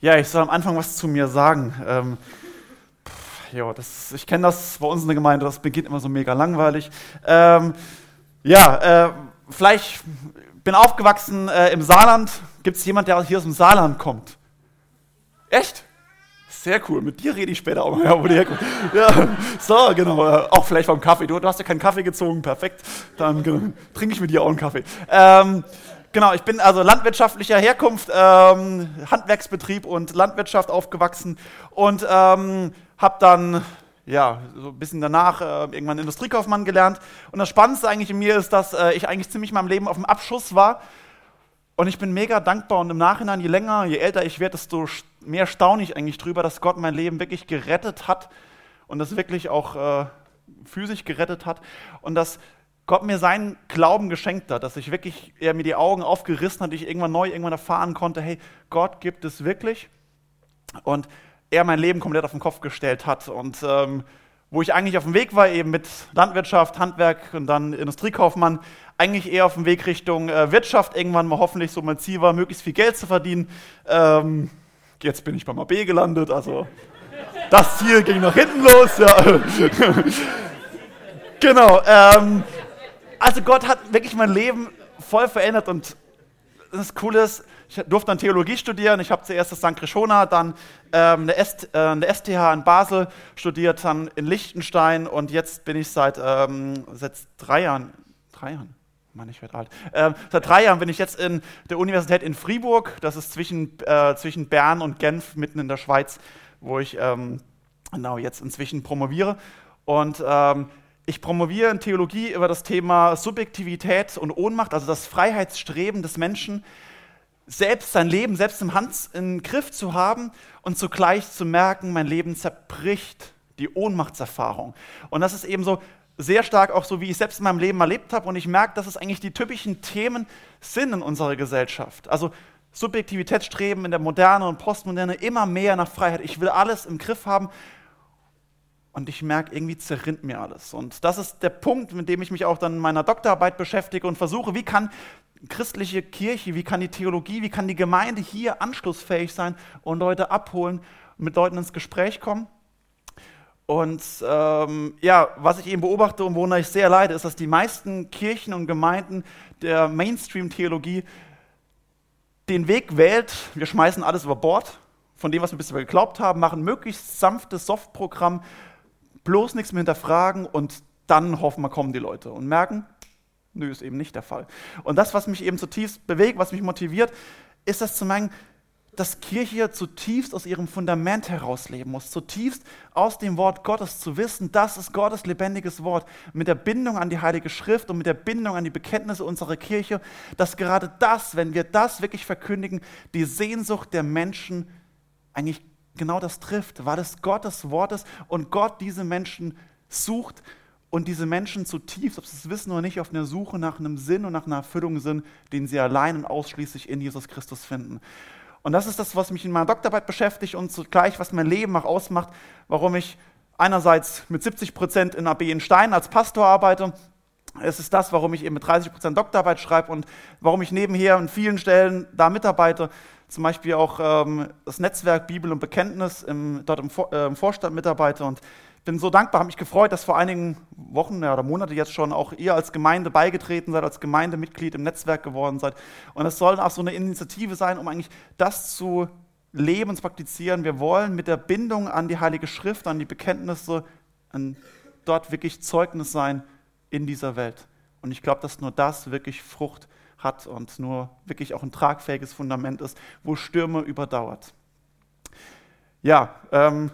Ja, ich soll am Anfang was zu mir sagen. Ähm, pff, jo, das, ich kenne das bei uns in der Gemeinde, das beginnt immer so mega langweilig. Ähm, ja, äh, vielleicht bin aufgewachsen äh, im Saarland. Gibt es jemand, der hier aus dem Saarland kommt? Echt? Sehr cool, mit dir rede ich später auch mal, ja, wo die herkommt. Ja, so, genau, auch vielleicht vom Kaffee. Du, du, hast ja keinen Kaffee gezogen, perfekt. Dann genau, trinke ich mit dir auch einen Kaffee. Ähm, Genau, ich bin also landwirtschaftlicher Herkunft, ähm, Handwerksbetrieb und Landwirtschaft aufgewachsen und ähm, habe dann ja, so ein bisschen danach äh, irgendwann Industriekaufmann gelernt. Und das Spannendste eigentlich in mir ist, dass äh, ich eigentlich ziemlich in meinem Leben auf dem Abschuss war. Und ich bin mega dankbar und im Nachhinein, je länger, je älter ich werde, desto mehr staune ich eigentlich drüber, dass Gott mein Leben wirklich gerettet hat und das wirklich auch äh, physisch gerettet hat. Und dass Gott mir seinen Glauben geschenkt hat, dass ich wirklich, er mir die Augen aufgerissen hat, ich irgendwann neu irgendwann erfahren konnte, hey, Gott gibt es wirklich. Und er mein Leben komplett auf den Kopf gestellt hat. Und ähm, wo ich eigentlich auf dem Weg war, eben mit Landwirtschaft, Handwerk und dann Industriekaufmann, eigentlich eher auf dem Weg Richtung äh, Wirtschaft, irgendwann mal hoffentlich so mein Ziel war, möglichst viel Geld zu verdienen. Ähm, jetzt bin ich beim AB gelandet, also das Ziel ging nach hinten los. Ja. genau. Ähm, also Gott hat wirklich mein Leben voll verändert und das Coole ist, ich durfte dann Theologie studieren. Ich habe zuerst das St. Krishona, dann ähm, eine, ST, äh, eine, STH in Basel studiert, dann in Liechtenstein und jetzt bin ich seit, ähm, seit drei Jahren, drei Jahren, Mann, ich werde alt. Ähm, seit drei Jahren bin ich jetzt in der Universität in Fribourg. Das ist zwischen, äh, zwischen Bern und Genf, mitten in der Schweiz, wo ich ähm, genau jetzt inzwischen promoviere. Und ähm, ich promoviere in Theologie über das Thema Subjektivität und Ohnmacht, also das Freiheitsstreben des Menschen, selbst sein Leben selbst im Hand im Griff zu haben und zugleich zu merken, mein Leben zerbricht, die Ohnmachtserfahrung. Und das ist eben so sehr stark auch so, wie ich selbst in meinem Leben erlebt habe. Und ich merke, dass es eigentlich die typischen Themen sind in unserer Gesellschaft. Also Subjektivitätsstreben in der Moderne und Postmoderne, immer mehr nach Freiheit. Ich will alles im Griff haben und ich merke, irgendwie zerrinnt mir alles. Und das ist der Punkt, mit dem ich mich auch dann in meiner Doktorarbeit beschäftige und versuche, wie kann christliche Kirche, wie kann die Theologie, wie kann die Gemeinde hier anschlussfähig sein und Leute abholen mit Leuten ins Gespräch kommen. Und ähm, ja, was ich eben beobachte und worunter ich sehr leide, ist, dass die meisten Kirchen und Gemeinden der Mainstream-Theologie den Weg wählt, wir schmeißen alles über Bord, von dem, was wir bisher geglaubt haben, machen möglichst sanftes Softprogramm, bloß nichts mehr hinterfragen und dann hoffen wir, kommen die Leute und merken, nö, ist eben nicht der Fall. Und das, was mich eben zutiefst bewegt, was mich motiviert, ist das zu merken, dass Kirche zutiefst aus ihrem Fundament herausleben muss, zutiefst aus dem Wort Gottes zu wissen, das ist Gottes lebendiges Wort, mit der Bindung an die Heilige Schrift und mit der Bindung an die Bekenntnisse unserer Kirche, dass gerade das, wenn wir das wirklich verkündigen, die Sehnsucht der Menschen eigentlich genau das trifft, weil es Gottes Wort ist und Gott diese Menschen sucht und diese Menschen zutiefst, ob sie es wissen oder nicht, auf einer Suche nach einem Sinn und nach einer Erfüllung sind, den sie allein und ausschließlich in Jesus Christus finden. Und das ist das, was mich in meiner Doktorarbeit beschäftigt und zugleich, was mein Leben auch ausmacht, warum ich einerseits mit 70 Prozent in AB in Stein als Pastor arbeite. Es ist das, warum ich eben mit 30 Prozent Doktorarbeit schreibe und warum ich nebenher an vielen Stellen da mitarbeite zum Beispiel auch ähm, das Netzwerk Bibel und Bekenntnis im, dort im, Vor äh, im Vorstand mitarbeite und bin so dankbar, habe mich gefreut, dass vor einigen Wochen ja, oder Monate jetzt schon auch ihr als Gemeinde beigetreten seid, als Gemeindemitglied im Netzwerk geworden seid. Und es soll auch so eine Initiative sein, um eigentlich das zu leben und zu praktizieren. Wir wollen mit der Bindung an die Heilige Schrift, an die Bekenntnisse, an dort wirklich Zeugnis sein in dieser Welt. Und ich glaube, dass nur das wirklich Frucht hat und nur wirklich auch ein tragfähiges Fundament ist, wo Stürme überdauert. Ja, ähm,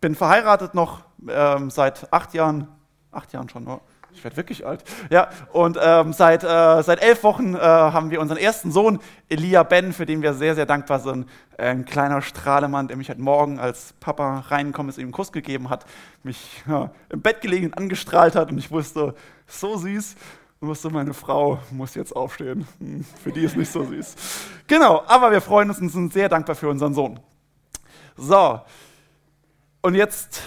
bin verheiratet noch ähm, seit acht Jahren, acht Jahren schon, oh, ich werde wirklich alt. Ja, und ähm, seit, äh, seit elf Wochen äh, haben wir unseren ersten Sohn, Elia Ben, für den wir sehr, sehr dankbar sind. Ein kleiner Strahlemann, der mich heute Morgen, als Papa reingekommen ist, ihm einen Kuss gegeben hat, mich ja, im Bett gelegen angestrahlt hat und ich wusste, so süß musste meine Frau muss jetzt aufstehen. Hm, für die ist nicht so süß. Genau, aber wir freuen uns und sind sehr dankbar für unseren Sohn. So, und jetzt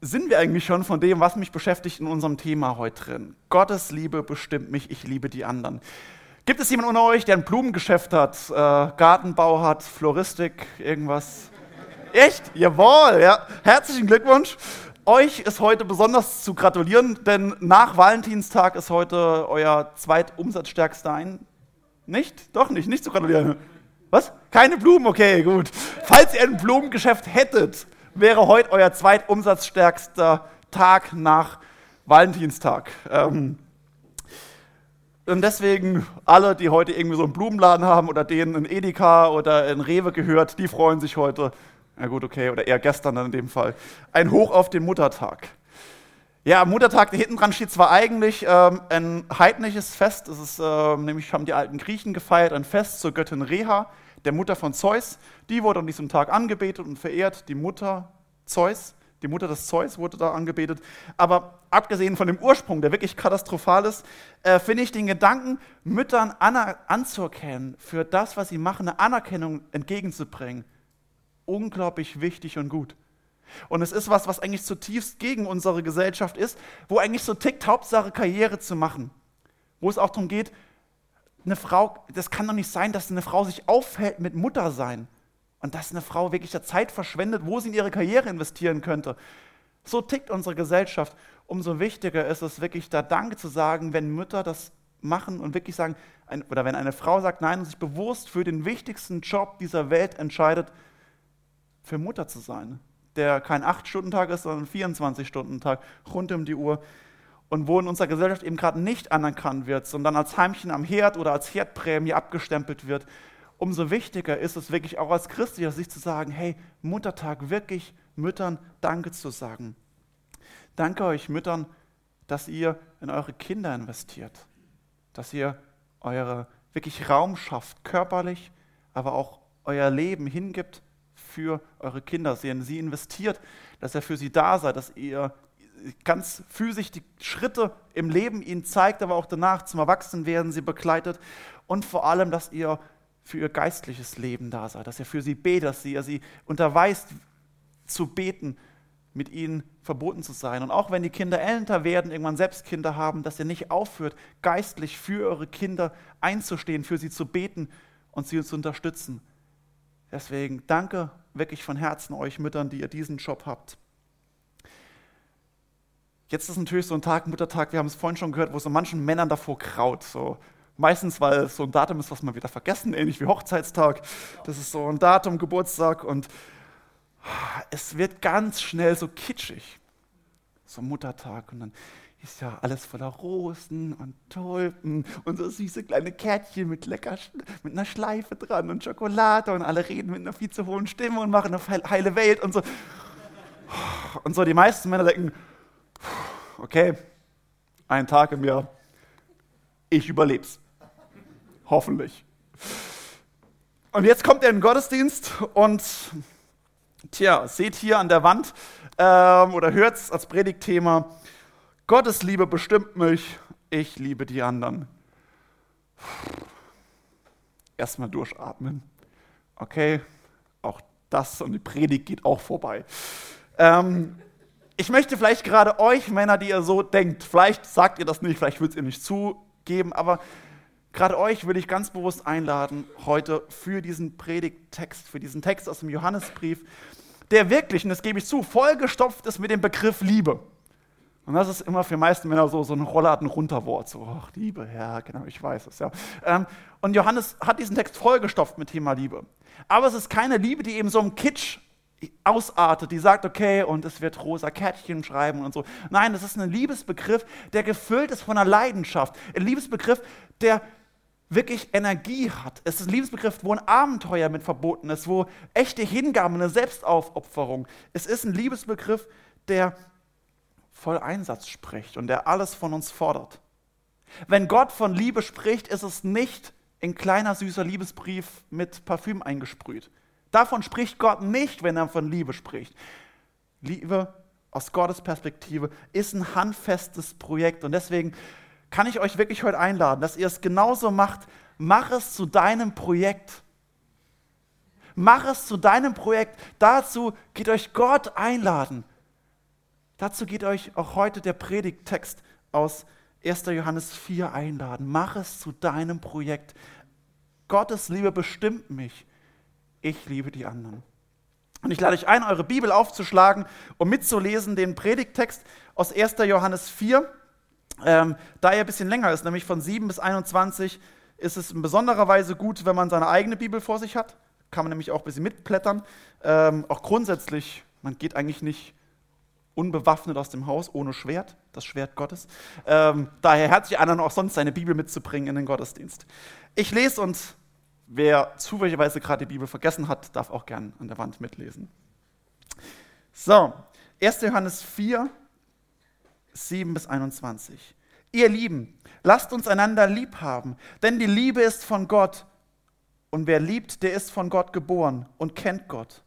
sind wir eigentlich schon von dem, was mich beschäftigt in unserem Thema heute drin. Gottes Liebe bestimmt mich, ich liebe die anderen. Gibt es jemanden unter euch, der ein Blumengeschäft hat, äh, Gartenbau hat, Floristik, irgendwas? Echt? Jawohl, ja. Herzlichen Glückwunsch. Euch ist heute besonders zu gratulieren, denn nach Valentinstag ist heute euer zweitumsatzstärkster ein. Nicht? Doch nicht, nicht zu gratulieren. Was? Keine Blumen? Okay, gut. Falls ihr ein Blumengeschäft hättet, wäre heute euer zweitumsatzstärkster Tag nach Valentinstag. Ähm, und deswegen alle, die heute irgendwie so einen Blumenladen haben oder denen ein Edeka oder ein Rewe gehört, die freuen sich heute. Na gut, okay, oder eher gestern dann in dem Fall. Ein Hoch auf den Muttertag. Ja, Muttertag, hinten dran steht zwar eigentlich ähm, ein heidnisches Fest, das ist, äh, nämlich haben die alten Griechen gefeiert, ein Fest zur Göttin Reha, der Mutter von Zeus. Die wurde an diesem Tag angebetet und verehrt, die Mutter Zeus. Die Mutter des Zeus wurde da angebetet. Aber abgesehen von dem Ursprung, der wirklich katastrophal ist, äh, finde ich den Gedanken, Müttern anzuerkennen, für das, was sie machen, eine Anerkennung entgegenzubringen, unglaublich wichtig und gut. Und es ist was, was eigentlich zutiefst gegen unsere Gesellschaft ist, wo eigentlich so tickt, Hauptsache Karriere zu machen. Wo es auch darum geht, eine Frau, das kann doch nicht sein, dass eine Frau sich aufhält mit Muttersein. Und dass eine Frau wirklich der Zeit verschwendet, wo sie in ihre Karriere investieren könnte. So tickt unsere Gesellschaft. Umso wichtiger ist es wirklich, da Danke zu sagen, wenn Mütter das machen und wirklich sagen, oder wenn eine Frau sagt Nein und sich bewusst für den wichtigsten Job dieser Welt entscheidet, für Mutter zu sein, der kein 8-Stunden-Tag ist, sondern ein 24-Stunden-Tag, rund um die Uhr. Und wo in unserer Gesellschaft eben gerade nicht anerkannt wird, sondern als Heimchen am Herd oder als Herdprämie abgestempelt wird, umso wichtiger ist es wirklich auch als christlicher sich zu sagen, hey, Muttertag, wirklich Müttern Danke zu sagen. Danke euch Müttern, dass ihr in eure Kinder investiert, dass ihr eure wirklich Raum schafft, körperlich, aber auch euer Leben hingibt für eure Kinder, ihr in sie investiert, dass ihr für sie da seid, dass ihr ganz physisch die Schritte im Leben ihnen zeigt, aber auch danach zum Erwachsenwerden sie begleitet und vor allem, dass ihr für ihr geistliches Leben da seid, dass er für sie betet, dass ihr sie unterweist zu beten, mit ihnen verboten zu sein. Und auch wenn die Kinder älter werden, irgendwann selbst Kinder haben, dass ihr nicht aufhört, geistlich für eure Kinder einzustehen, für sie zu beten und sie zu unterstützen. Deswegen danke wirklich von Herzen euch Müttern, die ihr diesen Job habt. Jetzt ist natürlich so ein Tag, Muttertag, wir haben es vorhin schon gehört, wo so manchen Männern davor kraut. So, Meistens, weil es so ein Datum ist, was man wieder vergessen, ähnlich wie Hochzeitstag. Das ist so ein Datum, Geburtstag und es wird ganz schnell so kitschig. So Muttertag und dann ist ja alles voller Rosen und Tulpen und so süße kleine Kärtchen mit lecker, mit einer Schleife dran und Schokolade und alle reden mit einer viel zu hohen Stimme und machen eine heile Welt und so. Und so die meisten Männer denken, okay, ein Tag im Jahr, ich überleb's. Hoffentlich. Und jetzt kommt er in den Gottesdienst und, tja, seht hier an der Wand ähm, oder hört es als Predigtthema, Gottes Liebe bestimmt mich, ich liebe die anderen. Erstmal durchatmen. Okay, auch das und die Predigt geht auch vorbei. Ähm, ich möchte vielleicht gerade euch Männer, die ihr so denkt, vielleicht sagt ihr das nicht, vielleicht würdet ihr nicht zugeben, aber Gerade euch will ich ganz bewusst einladen, heute für diesen Predigttext, für diesen Text aus dem Johannesbrief, der wirklich, und das gebe ich zu, vollgestopft ist mit dem Begriff Liebe. Und das ist immer für die meisten Männer so, so ein Rollladen runterwort, so, ach, Liebe, ja, genau, ich weiß es, ja. Ähm, und Johannes hat diesen Text vollgestopft mit Thema Liebe. Aber es ist keine Liebe, die eben so im Kitsch ausartet, die sagt, okay, und es wird rosa Kärtchen schreiben und so. Nein, es ist ein Liebesbegriff, der gefüllt ist von einer Leidenschaft. Ein Liebesbegriff, der wirklich Energie hat. Es ist ein Liebesbegriff, wo ein Abenteuer mit verboten ist, wo echte Hingabe, eine Selbstaufopferung. Es ist ein Liebesbegriff, der voll Einsatz spricht und der alles von uns fordert. Wenn Gott von Liebe spricht, ist es nicht ein kleiner süßer Liebesbrief mit Parfüm eingesprüht. Davon spricht Gott nicht, wenn er von Liebe spricht. Liebe aus Gottes Perspektive ist ein handfestes Projekt und deswegen kann ich euch wirklich heute einladen, dass ihr es genauso macht. Mach es zu deinem Projekt. Mach es zu deinem Projekt. Dazu geht euch Gott einladen. Dazu geht euch auch heute der Predigttext aus 1. Johannes 4 einladen. Mach es zu deinem Projekt. Gottes Liebe bestimmt mich. Ich liebe die anderen. Und ich lade euch ein, eure Bibel aufzuschlagen, um mitzulesen den Predigttext aus 1. Johannes 4. Ähm, da er ein bisschen länger ist, nämlich von 7 bis 21, ist es in besonderer Weise gut, wenn man seine eigene Bibel vor sich hat. Kann man nämlich auch ein bisschen mitblättern. Ähm, auch grundsätzlich, man geht eigentlich nicht unbewaffnet aus dem Haus, ohne Schwert, das Schwert Gottes. Ähm, daher herzlich an, auch sonst seine Bibel mitzubringen in den Gottesdienst. Ich lese und wer zufälligerweise gerade die Bibel vergessen hat, darf auch gern an der Wand mitlesen. So, 1. Johannes 4, 7 bis 21. Ihr Lieben, lasst uns einander lieb haben, denn die Liebe ist von Gott. Und wer liebt, der ist von Gott geboren und kennt Gott.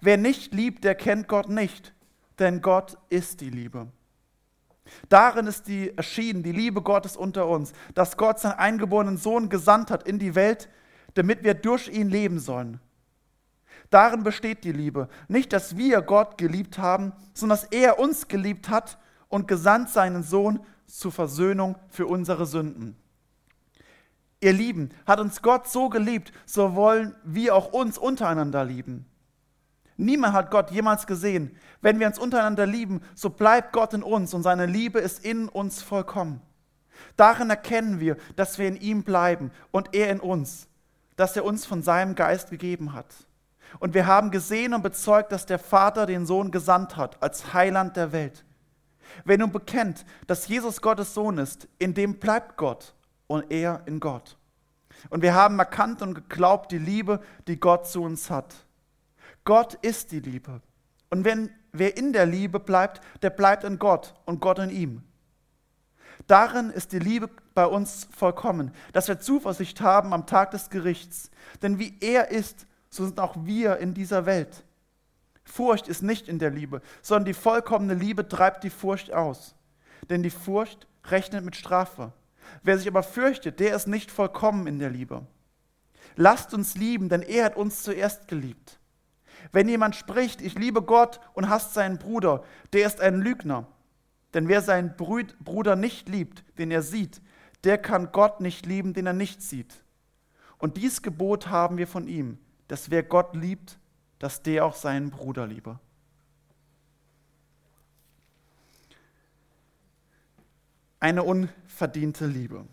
Wer nicht liebt, der kennt Gott nicht, denn Gott ist die Liebe. Darin ist die erschienen, die Liebe Gottes unter uns, dass Gott seinen eingeborenen Sohn gesandt hat in die Welt, damit wir durch ihn leben sollen. Darin besteht die Liebe. Nicht, dass wir Gott geliebt haben, sondern dass er uns geliebt hat und gesandt seinen Sohn zur Versöhnung für unsere Sünden. Ihr Lieben, hat uns Gott so geliebt, so wollen wir auch uns untereinander lieben. Niemand hat Gott jemals gesehen. Wenn wir uns untereinander lieben, so bleibt Gott in uns und seine Liebe ist in uns vollkommen. Darin erkennen wir, dass wir in ihm bleiben und er in uns das er uns von seinem Geist gegeben hat. Und wir haben gesehen und bezeugt, dass der Vater den Sohn gesandt hat als Heiland der Welt. Wer nun bekennt, dass Jesus Gottes Sohn ist, in dem bleibt Gott und er in Gott. Und wir haben erkannt und geglaubt die Liebe, die Gott zu uns hat. Gott ist die Liebe. Und wenn wer in der Liebe bleibt, der bleibt in Gott und Gott in ihm. Darin ist die Liebe bei uns vollkommen, dass wir Zuversicht haben am Tag des Gerichts. Denn wie er ist, so sind auch wir in dieser Welt. Furcht ist nicht in der Liebe, sondern die vollkommene Liebe treibt die Furcht aus. Denn die Furcht rechnet mit Strafe. Wer sich aber fürchtet, der ist nicht vollkommen in der Liebe. Lasst uns lieben, denn er hat uns zuerst geliebt. Wenn jemand spricht, ich liebe Gott und hasst seinen Bruder, der ist ein Lügner. Denn wer seinen Bruder nicht liebt, den er sieht, der kann Gott nicht lieben, den er nicht sieht. Und dies Gebot haben wir von ihm, dass wer Gott liebt, dass der auch seinen Bruder liebe. Eine unverdiente Liebe.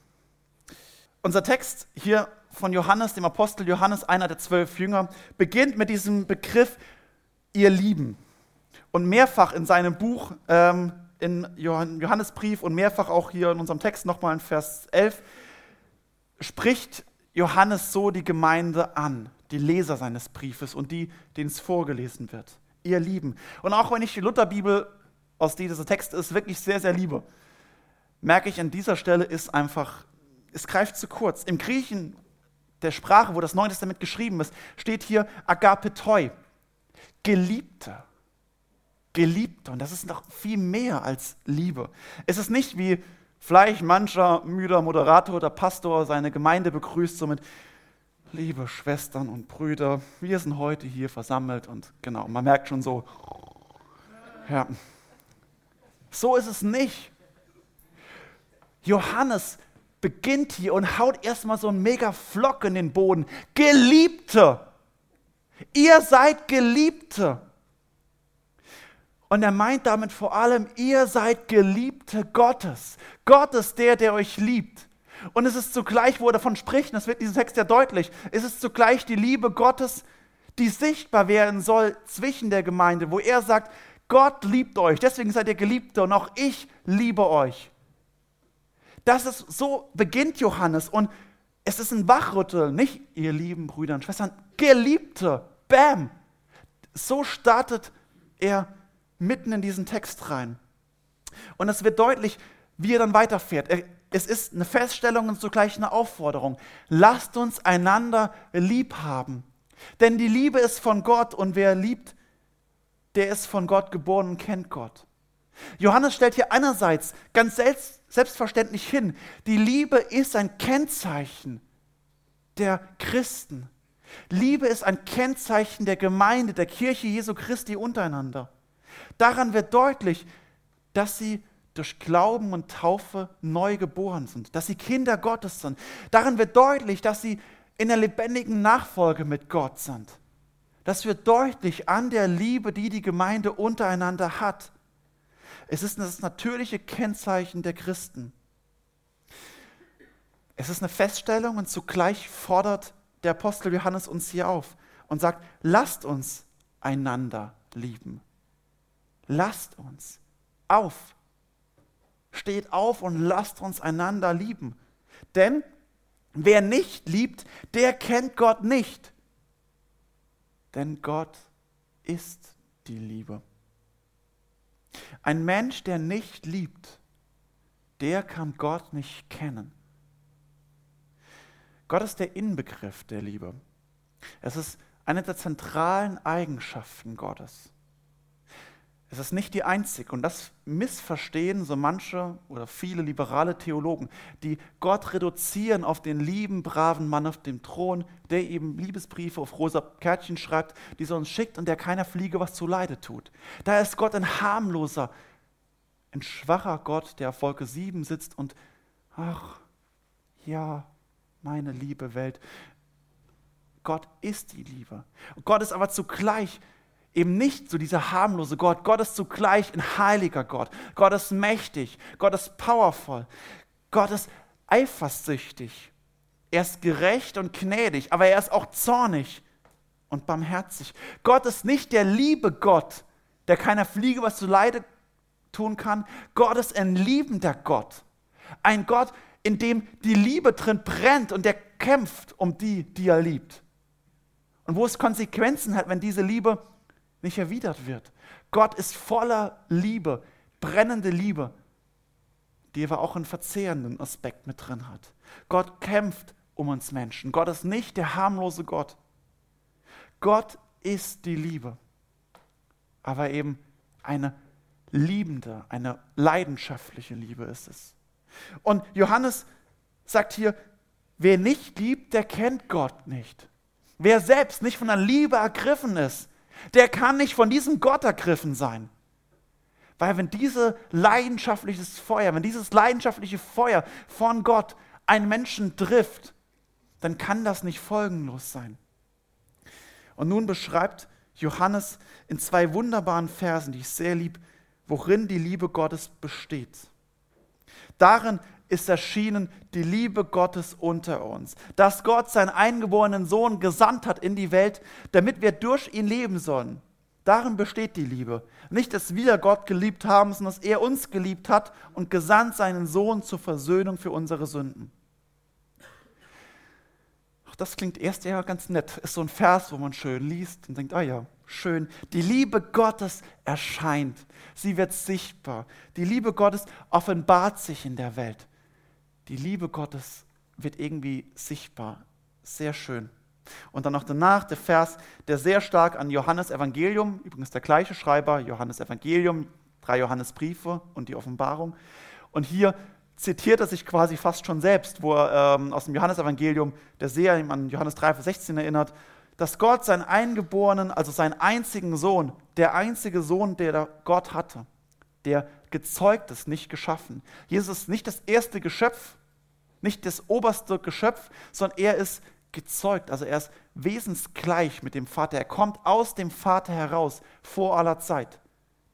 Unser Text hier von Johannes, dem Apostel Johannes, einer der zwölf Jünger, beginnt mit diesem Begriff ihr Lieben. Und mehrfach in seinem Buch ähm, in Johannesbrief und mehrfach auch hier in unserem Text nochmal in Vers 11, spricht Johannes so die Gemeinde an, die Leser seines Briefes und die, denen es vorgelesen wird. Ihr Lieben. Und auch wenn ich die Lutherbibel, aus der dieser Text ist, wirklich sehr, sehr liebe, merke ich, an dieser Stelle ist einfach, es greift zu kurz. Im Griechen der Sprache, wo das Neue Testament geschrieben ist, steht hier Agapetoi, Geliebter. Geliebter. Und das ist noch viel mehr als Liebe. Es ist nicht wie vielleicht mancher müder Moderator oder Pastor seine Gemeinde begrüßt, so mit Liebe Schwestern und Brüder, wir sind heute hier versammelt und genau, man merkt schon so, ja, so ist es nicht. Johannes beginnt hier und haut erstmal so einen mega Flock in den Boden. Geliebte, ihr seid Geliebte. Und er meint damit vor allem, ihr seid Geliebte Gottes. Gott ist der, der euch liebt. Und es ist zugleich, wo er davon spricht, das wird in diesem Text ja deutlich, es ist zugleich die Liebe Gottes, die sichtbar werden soll zwischen der Gemeinde, wo er sagt, Gott liebt euch, deswegen seid ihr Geliebte und auch ich liebe euch. Das ist, so beginnt Johannes und es ist ein Wachrütteln, nicht ihr lieben Brüder und Schwestern, Geliebte, bam. So startet er mitten in diesen Text rein. Und es wird deutlich, wie er dann weiterfährt. Es ist eine Feststellung und zugleich eine Aufforderung. Lasst uns einander lieb haben. Denn die Liebe ist von Gott und wer liebt, der ist von Gott geboren und kennt Gott. Johannes stellt hier einerseits ganz selbstverständlich hin, die Liebe ist ein Kennzeichen der Christen. Liebe ist ein Kennzeichen der Gemeinde, der Kirche Jesu Christi untereinander. Daran wird deutlich, dass sie durch Glauben und Taufe neu geboren sind, dass sie Kinder Gottes sind. Darin wird deutlich, dass sie in der lebendigen Nachfolge mit Gott sind. Das wird deutlich an der Liebe, die die Gemeinde untereinander hat. Es ist das natürliche Kennzeichen der Christen. Es ist eine Feststellung und zugleich fordert der Apostel Johannes uns hier auf und sagt, lasst uns einander lieben. Lasst uns auf. Steht auf und lasst uns einander lieben. Denn wer nicht liebt, der kennt Gott nicht. Denn Gott ist die Liebe. Ein Mensch, der nicht liebt, der kann Gott nicht kennen. Gott ist der Inbegriff der Liebe. Es ist eine der zentralen Eigenschaften Gottes. Es ist nicht die einzige. Und das missverstehen so manche oder viele liberale Theologen, die Gott reduzieren auf den lieben, braven Mann auf dem Thron, der eben Liebesbriefe auf rosa Kärtchen schreibt, die er uns schickt und der keiner Fliege was zu Leide tut. Da ist Gott ein harmloser, ein schwacher Gott, der auf Wolke 7 sitzt und, ach, ja, meine liebe Welt. Gott ist die Liebe. Gott ist aber zugleich eben nicht so dieser harmlose Gott. Gott ist zugleich ein heiliger Gott. Gott ist mächtig. Gott ist powerful. Gott ist eifersüchtig. Er ist gerecht und gnädig, aber er ist auch zornig und barmherzig. Gott ist nicht der liebe Gott, der keiner Fliege was zu Leide tun kann. Gott ist ein liebender Gott. Ein Gott, in dem die Liebe drin brennt und der kämpft um die, die er liebt. Und wo es Konsequenzen hat, wenn diese Liebe nicht erwidert wird. Gott ist voller Liebe, brennende Liebe, die aber auch einen verzehrenden Aspekt mit drin hat. Gott kämpft um uns Menschen. Gott ist nicht der harmlose Gott. Gott ist die Liebe, aber eben eine liebende, eine leidenschaftliche Liebe ist es. Und Johannes sagt hier, wer nicht liebt, der kennt Gott nicht. Wer selbst nicht von der Liebe ergriffen ist, der kann nicht von diesem Gott ergriffen sein. Weil wenn dieses leidenschaftliches Feuer, wenn dieses leidenschaftliche Feuer von Gott einen Menschen trifft, dann kann das nicht folgenlos sein. Und nun beschreibt Johannes in zwei wunderbaren Versen, die ich sehr lieb, worin die Liebe Gottes besteht. Darin ist erschienen die Liebe Gottes unter uns, dass Gott seinen eingeborenen Sohn gesandt hat in die Welt, damit wir durch ihn leben sollen. Darin besteht die Liebe. Nicht, dass wir Gott geliebt haben, sondern dass er uns geliebt hat und gesandt seinen Sohn zur Versöhnung für unsere Sünden. Ach, das klingt erst eher ganz nett. Ist so ein Vers, wo man schön liest und denkt, ah ja, schön. Die Liebe Gottes erscheint. Sie wird sichtbar. Die Liebe Gottes offenbart sich in der Welt die Liebe Gottes wird irgendwie sichtbar. Sehr schön. Und dann noch danach der Vers, der sehr stark an Johannes Evangelium, übrigens der gleiche Schreiber, Johannes Evangelium, drei Johannesbriefe und die Offenbarung. Und hier zitiert er sich quasi fast schon selbst, wo er ähm, aus dem Johannesevangelium, der sehr an Johannes 3, Vers 16 erinnert, dass Gott seinen Eingeborenen, also seinen einzigen Sohn, der einzige Sohn, der Gott hatte, der gezeugt ist, nicht geschaffen. Jesus ist nicht das erste Geschöpf, nicht das oberste Geschöpf, sondern er ist gezeugt, also er ist wesensgleich mit dem Vater. Er kommt aus dem Vater heraus vor aller Zeit.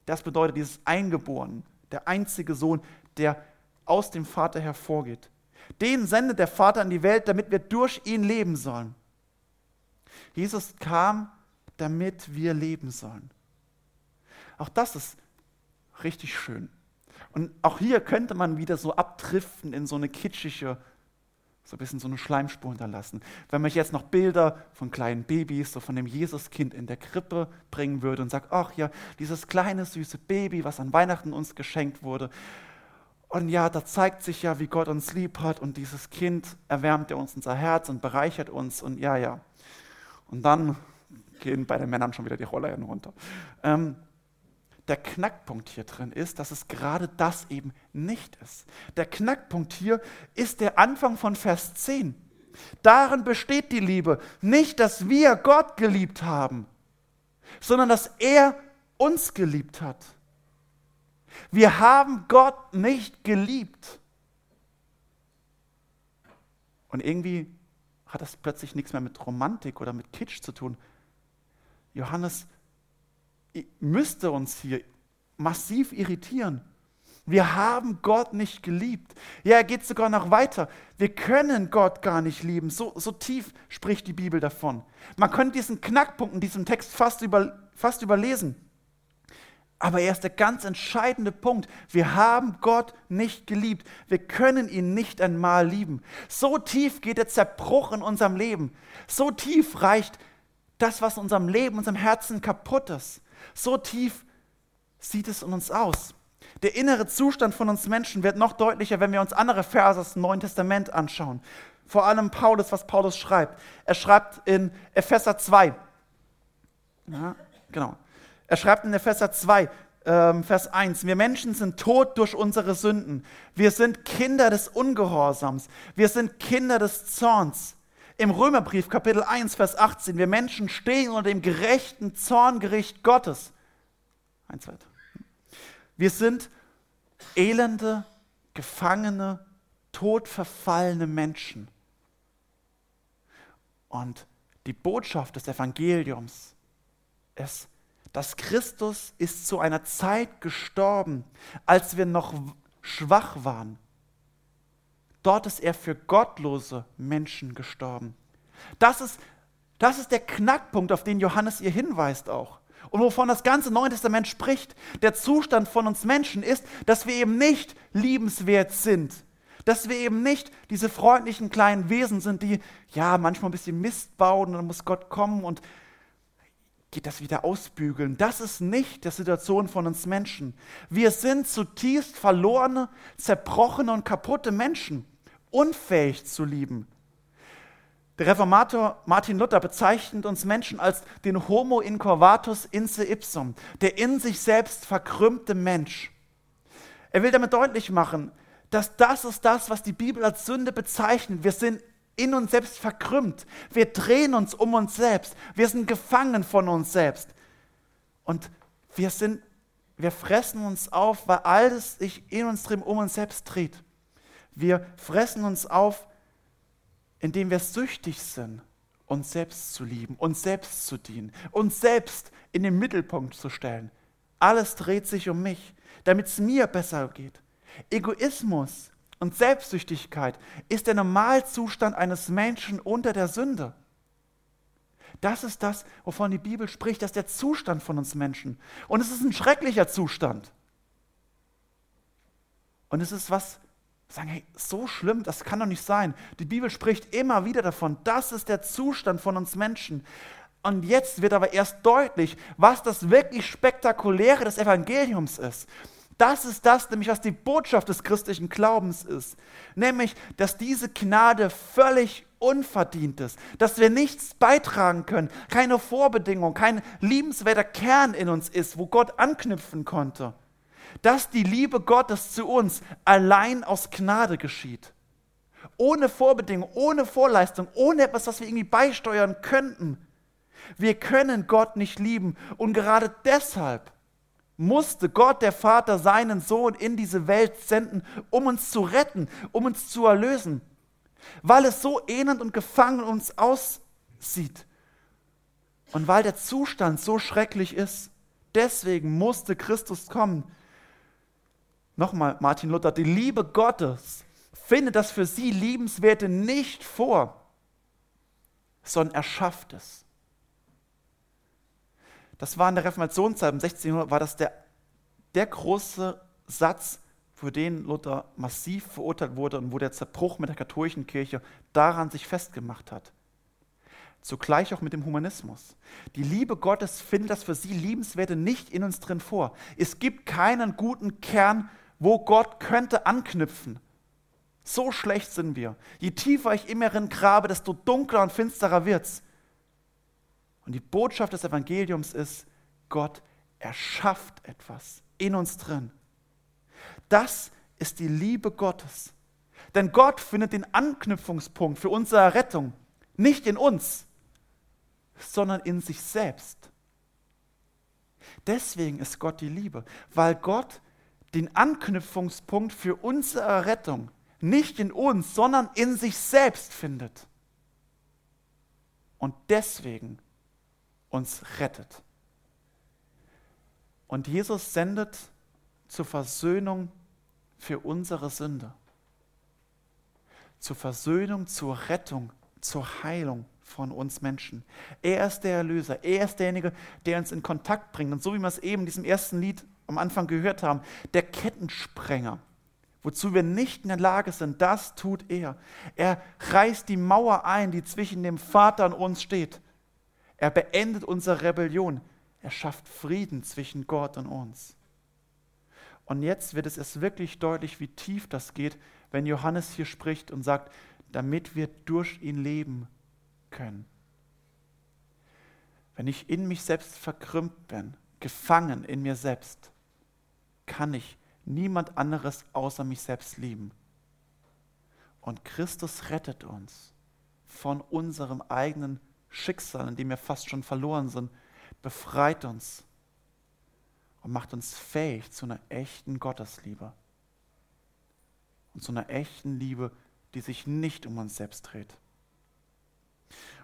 Das bedeutet dieses Eingeborenen, der einzige Sohn, der aus dem Vater hervorgeht. Den sendet der Vater in die Welt, damit wir durch ihn leben sollen. Jesus kam, damit wir leben sollen. Auch das ist richtig schön. Und auch hier könnte man wieder so abdriften in so eine kitschige, so ein bisschen so eine Schleimspur hinterlassen. Wenn man jetzt noch Bilder von kleinen Babys, so von dem Jesuskind in der Krippe bringen würde und sagt, ach ja, dieses kleine süße Baby, was an Weihnachten uns geschenkt wurde. Und ja, da zeigt sich ja, wie Gott uns lieb hat und dieses Kind erwärmt ja uns unser Herz und bereichert uns und ja, ja. Und dann gehen bei den Männern schon wieder die Rollladen runter. Ähm, der Knackpunkt hier drin ist, dass es gerade das eben nicht ist. Der Knackpunkt hier ist der Anfang von Vers 10. Darin besteht die Liebe. Nicht, dass wir Gott geliebt haben, sondern dass er uns geliebt hat. Wir haben Gott nicht geliebt. Und irgendwie hat das plötzlich nichts mehr mit Romantik oder mit Kitsch zu tun. Johannes müsste uns hier massiv irritieren. Wir haben Gott nicht geliebt. Ja, er geht sogar noch weiter. Wir können Gott gar nicht lieben. So, so tief spricht die Bibel davon. Man könnte diesen Knackpunkt in diesem Text fast, über, fast überlesen. Aber er ist der ganz entscheidende Punkt. Wir haben Gott nicht geliebt. Wir können ihn nicht einmal lieben. So tief geht der Zerbruch in unserem Leben. So tief reicht das, was in unserem Leben, unserem Herzen kaputt ist. So tief sieht es in uns aus. Der innere Zustand von uns Menschen wird noch deutlicher, wenn wir uns andere Verse aus dem Neuen Testament anschauen. Vor allem Paulus, was Paulus schreibt. Er schreibt in Epheser 2. Ja, genau. Er schreibt in Epheser 2, ähm, Vers 1, wir Menschen sind tot durch unsere Sünden. Wir sind Kinder des Ungehorsams. Wir sind Kinder des Zorns. Im Römerbrief Kapitel 1, Vers 18, wir Menschen stehen unter dem gerechten Zorngericht Gottes. Eins weiter. Wir sind elende, gefangene, todverfallene Menschen. Und die Botschaft des Evangeliums ist, dass Christus ist zu einer Zeit gestorben, als wir noch schwach waren. Dort ist er für gottlose Menschen gestorben. Das ist, das ist der Knackpunkt, auf den Johannes ihr hinweist auch und wovon das ganze Neue Testament spricht, der Zustand von uns Menschen ist, dass wir eben nicht liebenswert sind. Dass wir eben nicht diese freundlichen kleinen Wesen sind, die ja manchmal ein bisschen Mist bauen und dann muss Gott kommen und geht das wieder ausbügeln. Das ist nicht die Situation von uns Menschen. Wir sind zutiefst verlorene, zerbrochene und kaputte Menschen, unfähig zu lieben. Der Reformator Martin Luther bezeichnet uns Menschen als den Homo incurvatus inse ipsum, der in sich selbst verkrümmte Mensch. Er will damit deutlich machen, dass das ist das, was die Bibel als Sünde bezeichnet. Wir sind in uns selbst verkrümmt. Wir drehen uns um uns selbst. Wir sind gefangen von uns selbst. Und wir sind, wir fressen uns auf, weil alles sich in uns drin um uns selbst dreht. Wir fressen uns auf, indem wir süchtig sind, uns selbst zu lieben, uns selbst zu dienen, uns selbst in den Mittelpunkt zu stellen. Alles dreht sich um mich, damit es mir besser geht. Egoismus und Selbstsüchtigkeit ist der Normalzustand eines Menschen unter der Sünde. Das ist das, wovon die Bibel spricht, das ist der Zustand von uns Menschen. Und es ist ein schrecklicher Zustand. Und es ist was, sagen, hey, so schlimm, das kann doch nicht sein. Die Bibel spricht immer wieder davon, das ist der Zustand von uns Menschen. Und jetzt wird aber erst deutlich, was das wirklich Spektakuläre des Evangeliums ist. Das ist das, nämlich was die Botschaft des christlichen Glaubens ist. Nämlich, dass diese Gnade völlig unverdient ist, dass wir nichts beitragen können, keine Vorbedingung, kein liebenswerter Kern in uns ist, wo Gott anknüpfen konnte dass die Liebe Gottes zu uns allein aus Gnade geschieht. Ohne Vorbedingung, ohne Vorleistung, ohne etwas, was wir irgendwie beisteuern könnten. Wir können Gott nicht lieben und gerade deshalb musste Gott der Vater seinen Sohn in diese Welt senden, um uns zu retten, um uns zu erlösen. Weil es so elend und gefangen uns aussieht und weil der Zustand so schrecklich ist. Deswegen musste Christus kommen, nochmal Martin Luther, die Liebe Gottes findet das für sie Liebenswerte nicht vor, sondern erschafft es. Das war in der Reformationszeit, im 16. Jahrhundert, war das der, der große Satz, für den Luther massiv verurteilt wurde und wo der Zerbruch mit der katholischen Kirche daran sich festgemacht hat. Zugleich auch mit dem Humanismus. Die Liebe Gottes findet das für sie Liebenswerte nicht in uns drin vor. Es gibt keinen guten Kern wo Gott könnte anknüpfen. So schlecht sind wir. Je tiefer ich im Inneren grabe, desto dunkler und finsterer wird's. Und die Botschaft des Evangeliums ist, Gott erschafft etwas in uns drin. Das ist die Liebe Gottes. Denn Gott findet den Anknüpfungspunkt für unsere Rettung nicht in uns, sondern in sich selbst. Deswegen ist Gott die Liebe, weil Gott den Anknüpfungspunkt für unsere Rettung nicht in uns, sondern in sich selbst findet. Und deswegen uns rettet. Und Jesus sendet zur Versöhnung für unsere Sünde. Zur Versöhnung, zur Rettung, zur Heilung von uns Menschen. Er ist der Erlöser. Er ist derjenige, der uns in Kontakt bringt. Und so wie wir es eben in diesem ersten Lied am Anfang gehört haben, der Kettensprenger, wozu wir nicht in der Lage sind, das tut er. Er reißt die Mauer ein, die zwischen dem Vater und uns steht. Er beendet unsere Rebellion. Er schafft Frieden zwischen Gott und uns. Und jetzt wird es erst wirklich deutlich, wie tief das geht, wenn Johannes hier spricht und sagt, damit wir durch ihn leben können. Wenn ich in mich selbst verkrümmt bin, gefangen in mir selbst, kann ich niemand anderes außer mich selbst lieben. Und Christus rettet uns von unserem eigenen Schicksal, in dem wir fast schon verloren sind, befreit uns und macht uns fähig zu einer echten Gottesliebe. Und zu einer echten Liebe, die sich nicht um uns selbst dreht.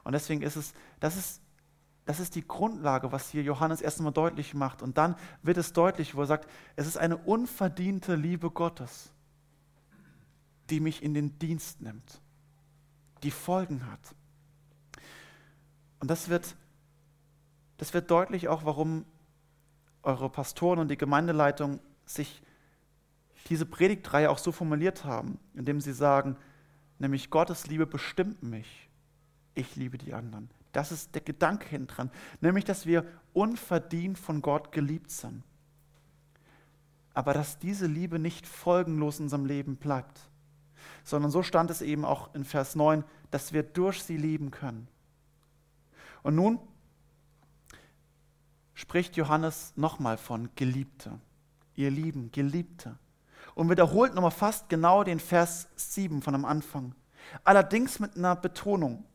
Und deswegen ist es, das ist, das ist die Grundlage, was hier Johannes erst einmal deutlich macht. Und dann wird es deutlich, wo er sagt, es ist eine unverdiente Liebe Gottes, die mich in den Dienst nimmt, die Folgen hat. Und das wird, das wird deutlich auch, warum eure Pastoren und die Gemeindeleitung sich diese Predigtreihe auch so formuliert haben, indem sie sagen, nämlich Gottes Liebe bestimmt mich, ich liebe die anderen. Das ist der Gedanke hinten dran, nämlich dass wir unverdient von Gott geliebt sind. Aber dass diese Liebe nicht folgenlos in unserem Leben bleibt, sondern so stand es eben auch in Vers 9, dass wir durch sie lieben können. Und nun spricht Johannes nochmal von Geliebte. Ihr Lieben, Geliebte. Und wiederholt nochmal fast genau den Vers 7 von am Anfang. Allerdings mit einer Betonung.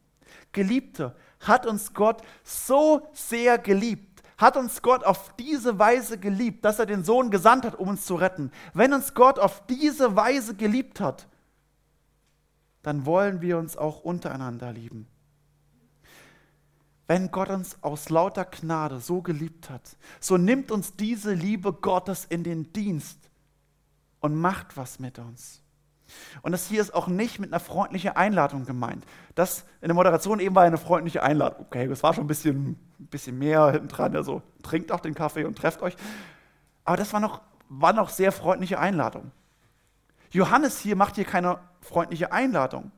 Geliebte, hat uns Gott so sehr geliebt, hat uns Gott auf diese Weise geliebt, dass er den Sohn gesandt hat, um uns zu retten. Wenn uns Gott auf diese Weise geliebt hat, dann wollen wir uns auch untereinander lieben. Wenn Gott uns aus lauter Gnade so geliebt hat, so nimmt uns diese Liebe Gottes in den Dienst und macht was mit uns. Und das hier ist auch nicht mit einer freundlichen Einladung gemeint. Das in der Moderation eben war eine freundliche Einladung. Okay, das war schon ein bisschen, ein bisschen mehr hinten dran. Also trinkt auch den Kaffee und trefft euch. Aber das war noch, war noch sehr freundliche Einladung. Johannes hier macht hier keine freundliche Einladung.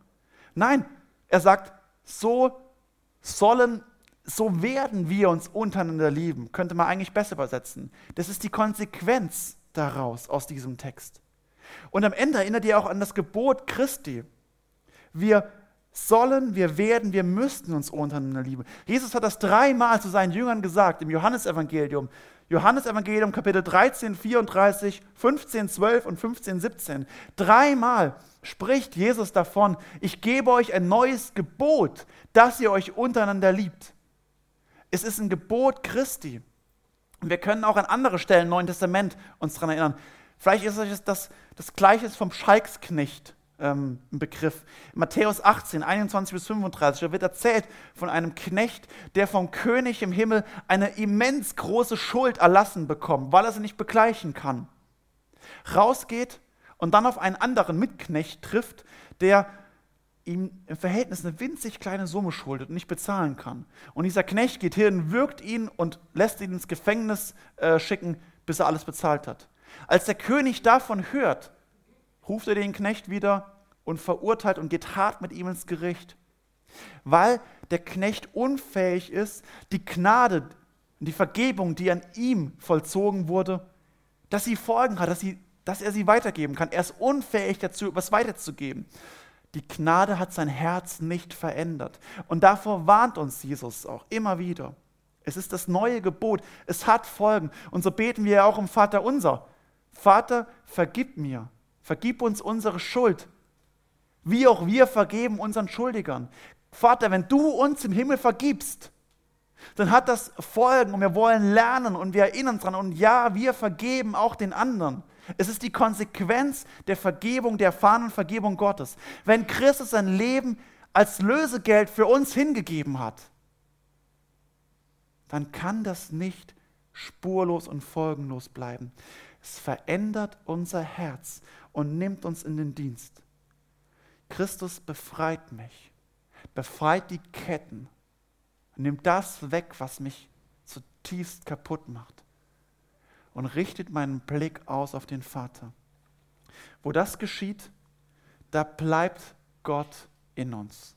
Nein, er sagt, so sollen so werden wir uns untereinander lieben. Könnte man eigentlich besser übersetzen. Das ist die Konsequenz daraus, aus diesem Text. Und am Ende erinnert ihr auch an das Gebot Christi. Wir sollen, wir werden, wir müssten uns untereinander lieben. Jesus hat das dreimal zu seinen Jüngern gesagt im Johannesevangelium. Johannesevangelium Kapitel 13, 34, 15, 12 und 15, 17. Dreimal spricht Jesus davon, ich gebe euch ein neues Gebot, dass ihr euch untereinander liebt. Es ist ein Gebot Christi. Wir können auch an andere Stellen im Neuen Testament uns daran erinnern. Vielleicht ist euch das, das Gleiche vom Schalksknecht ähm, ein Begriff. Matthäus 18, 21 bis 35, da wird erzählt von einem Knecht, der vom König im Himmel eine immens große Schuld erlassen bekommt, weil er sie nicht begleichen kann. Rausgeht und dann auf einen anderen Mitknecht trifft, der ihm im Verhältnis eine winzig kleine Summe schuldet und nicht bezahlen kann. Und dieser Knecht geht hin, wirkt ihn und lässt ihn ins Gefängnis äh, schicken, bis er alles bezahlt hat. Als der König davon hört, ruft er den Knecht wieder und verurteilt und geht hart mit ihm ins Gericht, weil der Knecht unfähig ist, die Gnade, die Vergebung, die an ihm vollzogen wurde, dass sie Folgen hat, dass, sie, dass er sie weitergeben kann. Er ist unfähig dazu, etwas weiterzugeben. Die Gnade hat sein Herz nicht verändert. Und davor warnt uns Jesus auch immer wieder. Es ist das neue Gebot. Es hat Folgen. Und so beten wir ja auch im Vater unser. Vater, vergib mir. Vergib uns unsere Schuld. Wie auch wir vergeben unseren Schuldigern. Vater, wenn du uns im Himmel vergibst, dann hat das Folgen und wir wollen lernen und wir erinnern uns dran. Und ja, wir vergeben auch den anderen. Es ist die Konsequenz der Vergebung, der erfahrenen Vergebung Gottes. Wenn Christus sein Leben als Lösegeld für uns hingegeben hat, dann kann das nicht spurlos und folgenlos bleiben. Es verändert unser Herz und nimmt uns in den Dienst. Christus befreit mich, befreit die Ketten, nimmt das weg, was mich zutiefst kaputt macht und richtet meinen Blick aus auf den Vater. Wo das geschieht, da bleibt Gott in uns.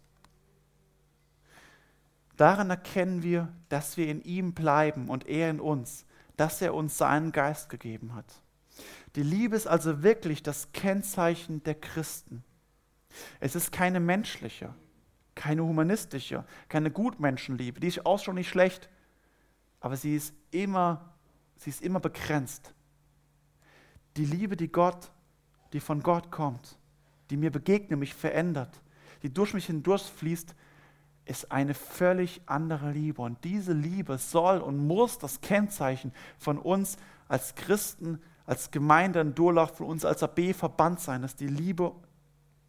Daran erkennen wir, dass wir in ihm bleiben und er in uns, dass er uns seinen Geist gegeben hat. Die Liebe ist also wirklich das Kennzeichen der Christen. Es ist keine menschliche, keine humanistische, keine Gutmenschenliebe. Die ist auch schon nicht schlecht, aber sie ist immer, sie ist immer begrenzt. Die Liebe, die Gott, die von Gott kommt, die mir begegnet, mich verändert, die durch mich hindurchfließt, ist eine völlig andere Liebe. Und diese Liebe soll und muss das Kennzeichen von uns als Christen, als Gemeinde in Durlach, von uns als AB-Verband sein, dass die Liebe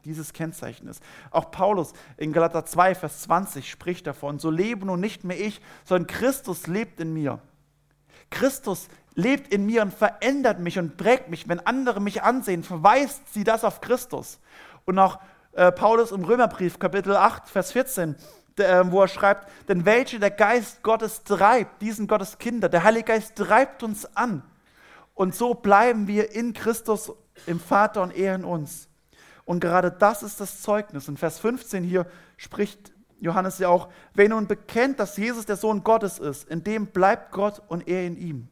dieses Kennzeichen ist. Auch Paulus in Galater 2, Vers 20 spricht davon, so lebe nun nicht mehr ich, sondern Christus lebt in mir. Christus lebt in mir und verändert mich und prägt mich. Wenn andere mich ansehen, verweist sie das auf Christus. Und auch äh, Paulus im Römerbrief, Kapitel 8, Vers 14, äh, wo er schreibt, denn welche der Geist Gottes treibt, diesen Gottes Kinder, der Heilige Geist treibt uns an. Und so bleiben wir in Christus, im Vater und er in uns. Und gerade das ist das Zeugnis. In Vers 15 hier spricht Johannes ja auch, wer nun bekennt, dass Jesus der Sohn Gottes ist, in dem bleibt Gott und er in ihm.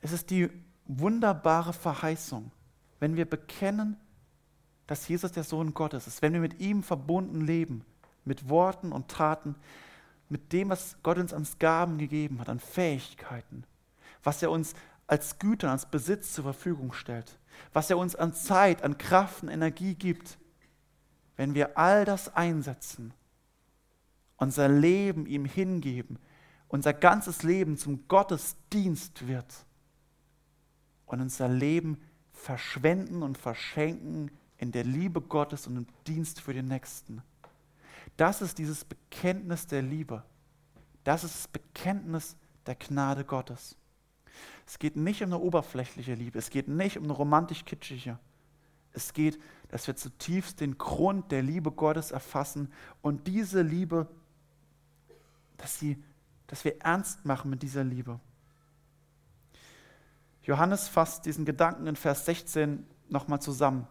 Es ist die wunderbare Verheißung, wenn wir bekennen, dass Jesus der Sohn Gottes ist, wenn wir mit ihm verbunden leben, mit Worten und Taten, mit dem, was Gott uns als Gaben gegeben hat, an Fähigkeiten, was er uns als Güter, als Besitz zur Verfügung stellt, was er uns an Zeit, an Kraft und Energie gibt, wenn wir all das einsetzen, unser Leben ihm hingeben, unser ganzes Leben zum Gottesdienst wird und unser Leben verschwenden und verschenken in der Liebe Gottes und im Dienst für den Nächsten. Das ist dieses Bekenntnis der Liebe. Das ist das Bekenntnis der Gnade Gottes. Es geht nicht um eine oberflächliche Liebe, es geht nicht um eine romantisch-kitschige. Es geht, dass wir zutiefst den Grund der Liebe Gottes erfassen und diese Liebe, dass, sie, dass wir ernst machen mit dieser Liebe. Johannes fasst diesen Gedanken in Vers 16 nochmal zusammen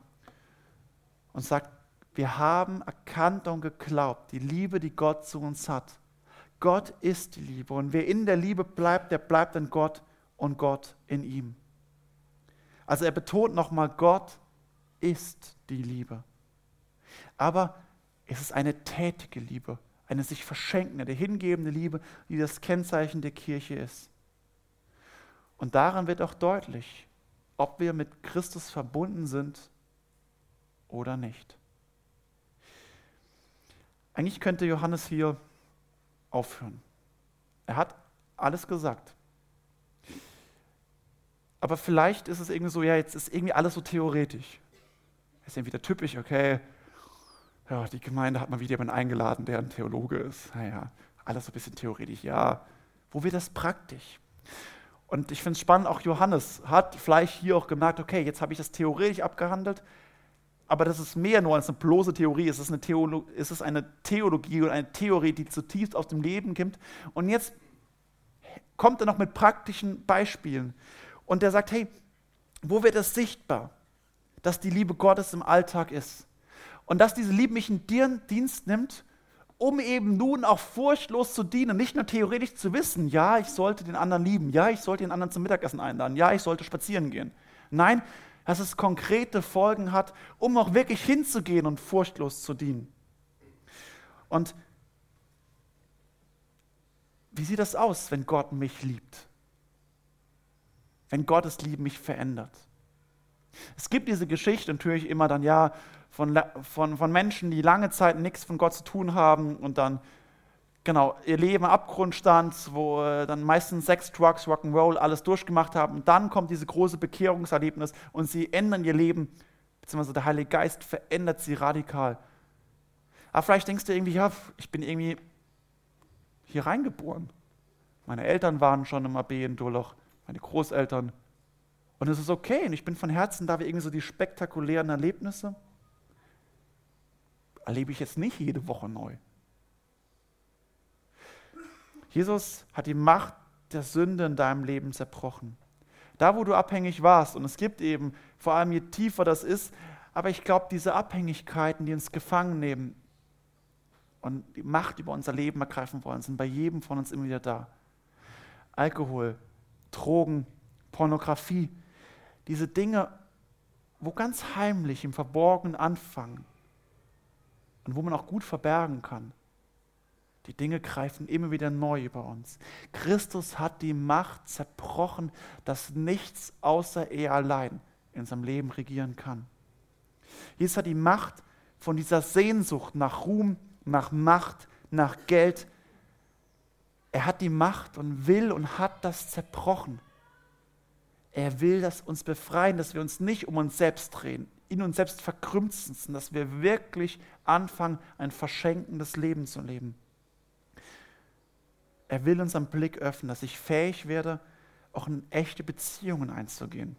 und sagt, wir haben erkannt und geglaubt, die Liebe, die Gott zu uns hat. Gott ist die Liebe und wer in der Liebe bleibt, der bleibt in Gott und Gott in ihm. Also er betont nochmal, Gott ist die Liebe. Aber es ist eine tätige Liebe, eine sich verschenkende, eine hingebende Liebe, die das Kennzeichen der Kirche ist. Und daran wird auch deutlich, ob wir mit Christus verbunden sind oder nicht. Eigentlich könnte Johannes hier aufhören. Er hat alles gesagt. Aber vielleicht ist es irgendwie so, ja, jetzt ist irgendwie alles so theoretisch. Ist irgendwie wieder typisch, okay, ja, die Gemeinde hat mal wieder jemanden eingeladen, der ein Theologe ist. Naja, alles so ein bisschen theoretisch, ja. Wo wird das praktisch? Und ich finde es spannend, auch Johannes hat vielleicht hier auch gemerkt, okay, jetzt habe ich das theoretisch abgehandelt, aber das ist mehr nur als eine bloße Theorie. Es ist eine, Theolo es ist eine Theologie und eine Theorie, die zutiefst aus dem Leben kommt. Und jetzt kommt er noch mit praktischen Beispielen. Und er sagt, hey, wo wird es sichtbar, dass die Liebe Gottes im Alltag ist? Und dass diese Liebe mich in Dienst nimmt, um eben nun auch furchtlos zu dienen. Nicht nur theoretisch zu wissen, ja, ich sollte den anderen lieben, ja, ich sollte den anderen zum Mittagessen einladen, ja, ich sollte spazieren gehen. Nein, dass es konkrete Folgen hat, um auch wirklich hinzugehen und furchtlos zu dienen. Und wie sieht das aus, wenn Gott mich liebt? Wenn Gottes Liebe mich verändert? Es gibt diese Geschichte natürlich immer dann, ja, von, von, von Menschen, die lange Zeit nichts von Gott zu tun haben und dann genau, ihr Leben am Abgrund wo äh, dann meistens Sex, Drugs, Rock'n'Roll alles durchgemacht haben. Und dann kommt diese große Bekehrungserlebnis und sie ändern ihr Leben, beziehungsweise der Heilige Geist verändert sie radikal. Aber vielleicht denkst du irgendwie, ja, ich bin irgendwie hier reingeboren. Meine Eltern waren schon im AB in Durloch, meine Großeltern. Und es ist okay. Und ich bin von Herzen da, wie irgendwie so die spektakulären Erlebnisse erlebe ich jetzt nicht jede Woche neu. Jesus hat die Macht der Sünde in deinem Leben zerbrochen. Da, wo du abhängig warst, und es gibt eben, vor allem je tiefer das ist, aber ich glaube, diese Abhängigkeiten, die uns gefangen nehmen und die Macht über unser Leben ergreifen wollen, sind bei jedem von uns immer wieder da. Alkohol, Drogen, Pornografie, diese Dinge, wo ganz heimlich im Verborgenen anfangen und wo man auch gut verbergen kann. Die Dinge greifen immer wieder neu über uns. Christus hat die Macht zerbrochen, dass nichts außer er allein in unserem Leben regieren kann. Jesus hat die Macht von dieser Sehnsucht nach Ruhm, nach Macht, nach Geld. Er hat die Macht und will und hat das zerbrochen. Er will das uns befreien, dass wir uns nicht um uns selbst drehen, in uns selbst verkrümzen, dass wir wirklich anfangen, ein verschenkendes Leben zu leben. Er will unseren Blick öffnen, dass ich fähig werde, auch in echte Beziehungen einzugehen.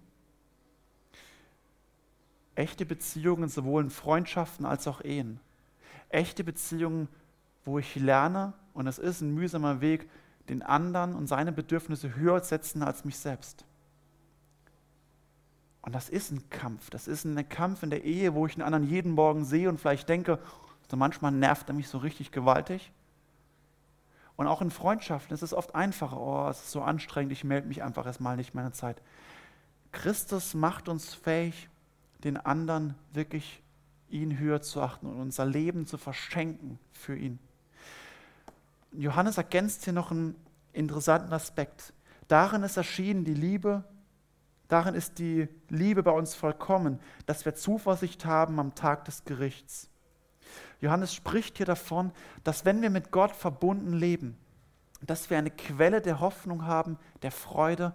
Echte Beziehungen sowohl in Freundschaften als auch Ehen. Echte Beziehungen, wo ich lerne, und es ist ein mühsamer Weg, den anderen und seine Bedürfnisse höher setzen als mich selbst. Und das ist ein Kampf. Das ist ein Kampf in der Ehe, wo ich einen anderen jeden Morgen sehe und vielleicht denke, so manchmal nervt er mich so richtig gewaltig. Und auch in Freundschaften ist es oft einfacher, oh, es ist so anstrengend, ich melde mich einfach erstmal nicht meine Zeit. Christus macht uns fähig, den anderen wirklich ihn höher zu achten und unser Leben zu verschenken für ihn. Johannes ergänzt hier noch einen interessanten Aspekt. Darin ist erschienen die Liebe, darin ist die Liebe bei uns vollkommen, dass wir Zuversicht haben am Tag des Gerichts. Johannes spricht hier davon, dass wenn wir mit Gott verbunden leben, dass wir eine Quelle der Hoffnung haben, der Freude,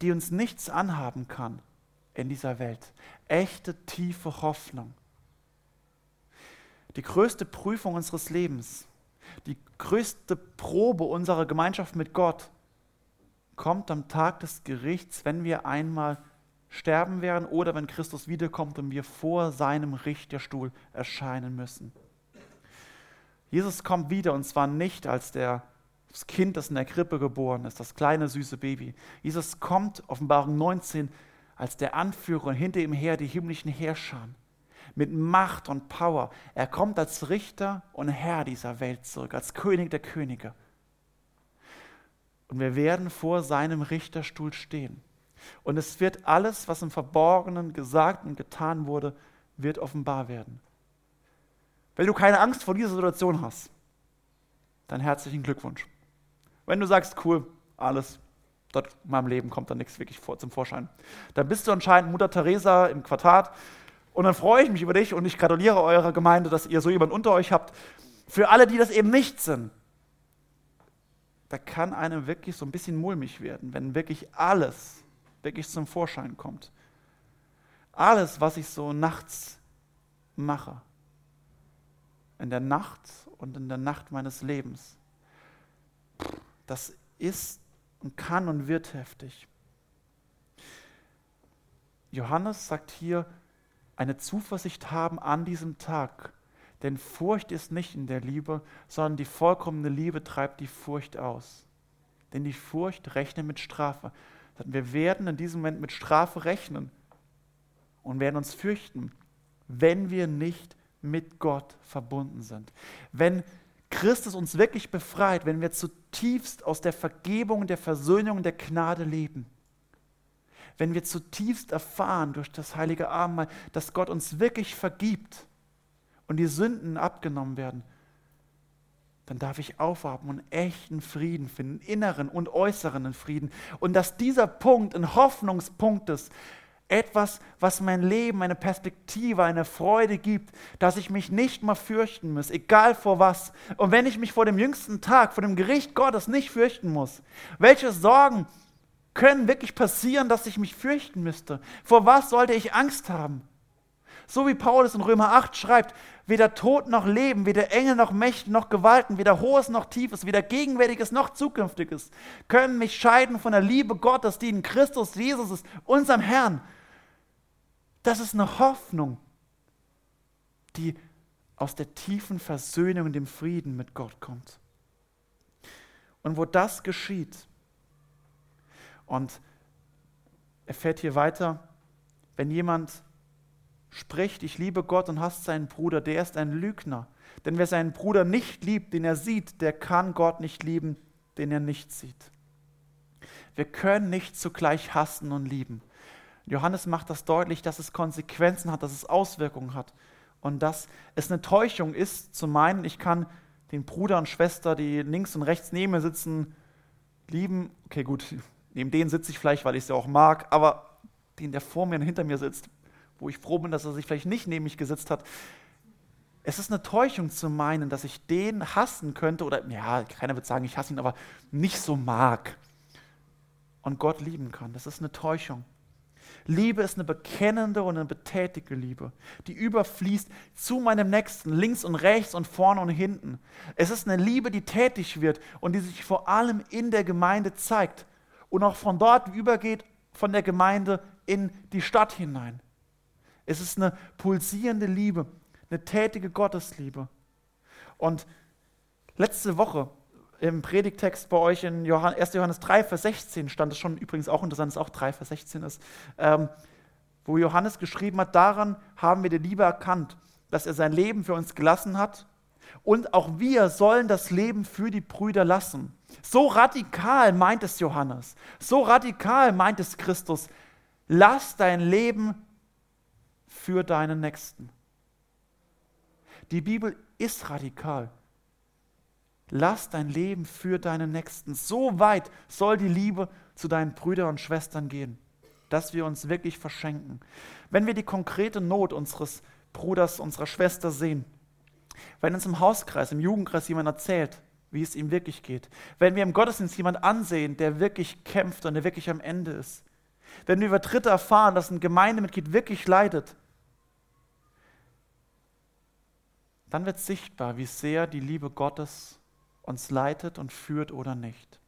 die uns nichts anhaben kann in dieser Welt. Echte, tiefe Hoffnung. Die größte Prüfung unseres Lebens, die größte Probe unserer Gemeinschaft mit Gott kommt am Tag des Gerichts, wenn wir einmal sterben werden oder wenn Christus wiederkommt und wir vor seinem Richterstuhl erscheinen müssen. Jesus kommt wieder und zwar nicht als der, das Kind, das in der Krippe geboren ist, das kleine süße Baby. Jesus kommt, Offenbarung 19, als der Anführer und hinter ihm her die himmlischen Herrscher mit Macht und Power. Er kommt als Richter und Herr dieser Welt zurück, als König der Könige. Und wir werden vor seinem Richterstuhl stehen. Und es wird alles, was im Verborgenen gesagt und getan wurde, wird offenbar werden. Wenn du keine Angst vor dieser Situation hast, dann herzlichen Glückwunsch. Wenn du sagst, cool, alles, dort in meinem Leben kommt da nichts wirklich vor, zum Vorschein, dann bist du anscheinend Mutter Teresa im Quartat und dann freue ich mich über dich und ich gratuliere eurer Gemeinde, dass ihr so jemanden unter euch habt. Für alle, die das eben nicht sind, da kann einem wirklich so ein bisschen mulmig werden, wenn wirklich alles wirklich zum Vorschein kommt. Alles, was ich so nachts mache, in der Nacht und in der Nacht meines Lebens, das ist und kann und wird heftig. Johannes sagt hier, eine Zuversicht haben an diesem Tag. Denn Furcht ist nicht in der Liebe, sondern die vollkommene Liebe treibt die Furcht aus. Denn die Furcht rechnet mit Strafe. Wir werden in diesem Moment mit Strafe rechnen und werden uns fürchten, wenn wir nicht mit Gott verbunden sind. Wenn Christus uns wirklich befreit, wenn wir zutiefst aus der Vergebung, der Versöhnung der Gnade leben wenn wir zutiefst erfahren durch das heilige Abendmahl, dass Gott uns wirklich vergibt und die Sünden abgenommen werden, dann darf ich aufatmen und echten Frieden finden, inneren und äußeren Frieden. Und dass dieser Punkt ein Hoffnungspunkt ist, Etwas, was mein Leben eine Perspektive, eine Freude gibt, dass ich mich nicht mehr fürchten muss, egal vor was. Und wenn ich mich vor dem jüngsten Tag, vor dem Gericht Gottes nicht fürchten muss, welche Sorgen können wirklich passieren, dass ich mich fürchten müsste? Vor was sollte ich Angst haben? So wie Paulus in Römer 8 schreibt, weder Tod noch Leben, weder Engel noch Mächte noch Gewalten, weder Hohes noch Tiefes, weder Gegenwärtiges noch Zukünftiges können mich scheiden von der Liebe Gottes, die in Christus Jesus ist, unserem Herrn. Das ist eine Hoffnung, die aus der tiefen Versöhnung und dem Frieden mit Gott kommt. Und wo das geschieht, und er fährt hier weiter, wenn jemand spricht, ich liebe Gott und hasst seinen Bruder, der ist ein Lügner. Denn wer seinen Bruder nicht liebt, den er sieht, der kann Gott nicht lieben, den er nicht sieht. Wir können nicht zugleich hassen und lieben. Johannes macht das deutlich, dass es Konsequenzen hat, dass es Auswirkungen hat und dass es eine Täuschung ist, zu meinen, ich kann den Bruder und Schwester, die links und rechts neben mir sitzen, lieben. Okay, gut, neben denen sitze ich vielleicht, weil ich sie auch mag, aber den, der vor mir und hinter mir sitzt, wo ich froh bin, dass er sich vielleicht nicht neben mich gesetzt hat. Es ist eine Täuschung zu meinen, dass ich den hassen könnte oder, ja, keiner wird sagen, ich hasse ihn, aber nicht so mag und Gott lieben kann. Das ist eine Täuschung. Liebe ist eine bekennende und eine betätigte Liebe, die überfließt zu meinem Nächsten, links und rechts und vorne und hinten. Es ist eine Liebe, die tätig wird und die sich vor allem in der Gemeinde zeigt und auch von dort übergeht, von der Gemeinde in die Stadt hinein. Es ist eine pulsierende Liebe, eine tätige Gottesliebe. Und letzte Woche im Predigtext bei euch in 1. Johannes 3, Vers 16 stand es schon übrigens auch interessant, dass es auch 3, Vers 16 ist, ähm, wo Johannes geschrieben hat, daran haben wir die Liebe erkannt, dass er sein Leben für uns gelassen hat und auch wir sollen das Leben für die Brüder lassen. So radikal meint es Johannes, so radikal meint es Christus. Lass dein Leben für deinen Nächsten. Die Bibel ist radikal. Lass dein Leben für deinen Nächsten. So weit soll die Liebe zu deinen Brüdern und Schwestern gehen, dass wir uns wirklich verschenken. Wenn wir die konkrete Not unseres Bruders, unserer Schwester sehen, wenn uns im Hauskreis, im Jugendkreis jemand erzählt, wie es ihm wirklich geht, wenn wir im Gottesdienst jemand ansehen, der wirklich kämpft und der wirklich am Ende ist, wenn wir über Dritte erfahren, dass ein Gemeindemitglied wirklich leidet, dann wird sichtbar, wie sehr die Liebe Gottes uns leitet und führt oder nicht.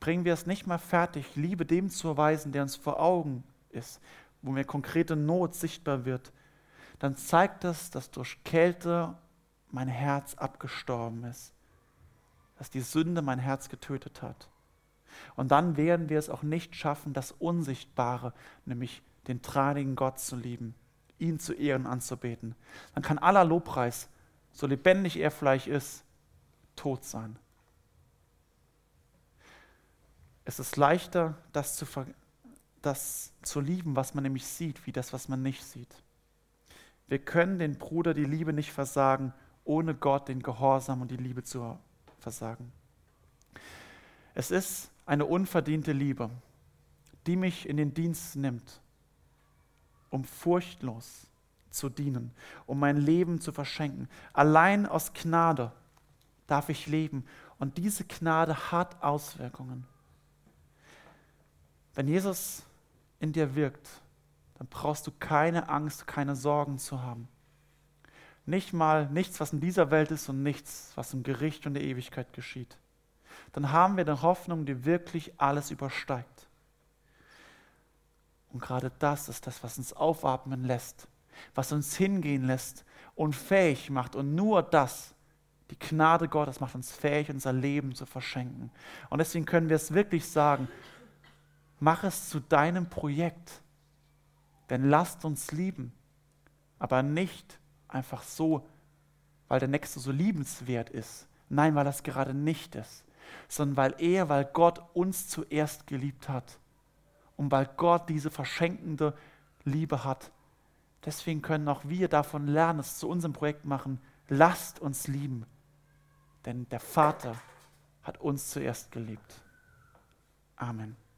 Bringen wir es nicht mal fertig, Liebe dem zu erweisen, der uns vor Augen ist, wo mir konkrete Not sichtbar wird, dann zeigt es, dass durch Kälte mein Herz abgestorben ist, dass die Sünde mein Herz getötet hat. Und dann werden wir es auch nicht schaffen, das Unsichtbare, nämlich den tranigen Gott zu lieben ihn zu ehren, anzubeten. Dann kann aller Lobpreis, so lebendig er vielleicht ist, tot sein. Es ist leichter, das zu, das zu lieben, was man nämlich sieht, wie das, was man nicht sieht. Wir können den Bruder die Liebe nicht versagen, ohne Gott den Gehorsam und die Liebe zu versagen. Es ist eine unverdiente Liebe, die mich in den Dienst nimmt um furchtlos zu dienen, um mein Leben zu verschenken. Allein aus Gnade darf ich leben und diese Gnade hat Auswirkungen. Wenn Jesus in dir wirkt, dann brauchst du keine Angst, keine Sorgen zu haben. Nicht mal nichts, was in dieser Welt ist und nichts, was im Gericht und der Ewigkeit geschieht. Dann haben wir eine Hoffnung, die wirklich alles übersteigt. Und gerade das ist das, was uns aufatmen lässt, was uns hingehen lässt und fähig macht. Und nur das, die Gnade Gottes macht uns fähig, unser Leben zu verschenken. Und deswegen können wir es wirklich sagen, mach es zu deinem Projekt. Denn lasst uns lieben, aber nicht einfach so, weil der Nächste so liebenswert ist. Nein, weil das gerade nicht ist, sondern weil er, weil Gott uns zuerst geliebt hat und weil Gott diese verschenkende Liebe hat. Deswegen können auch wir davon lernen, es zu unserem Projekt machen. Lasst uns lieben, denn der Vater hat uns zuerst geliebt. Amen.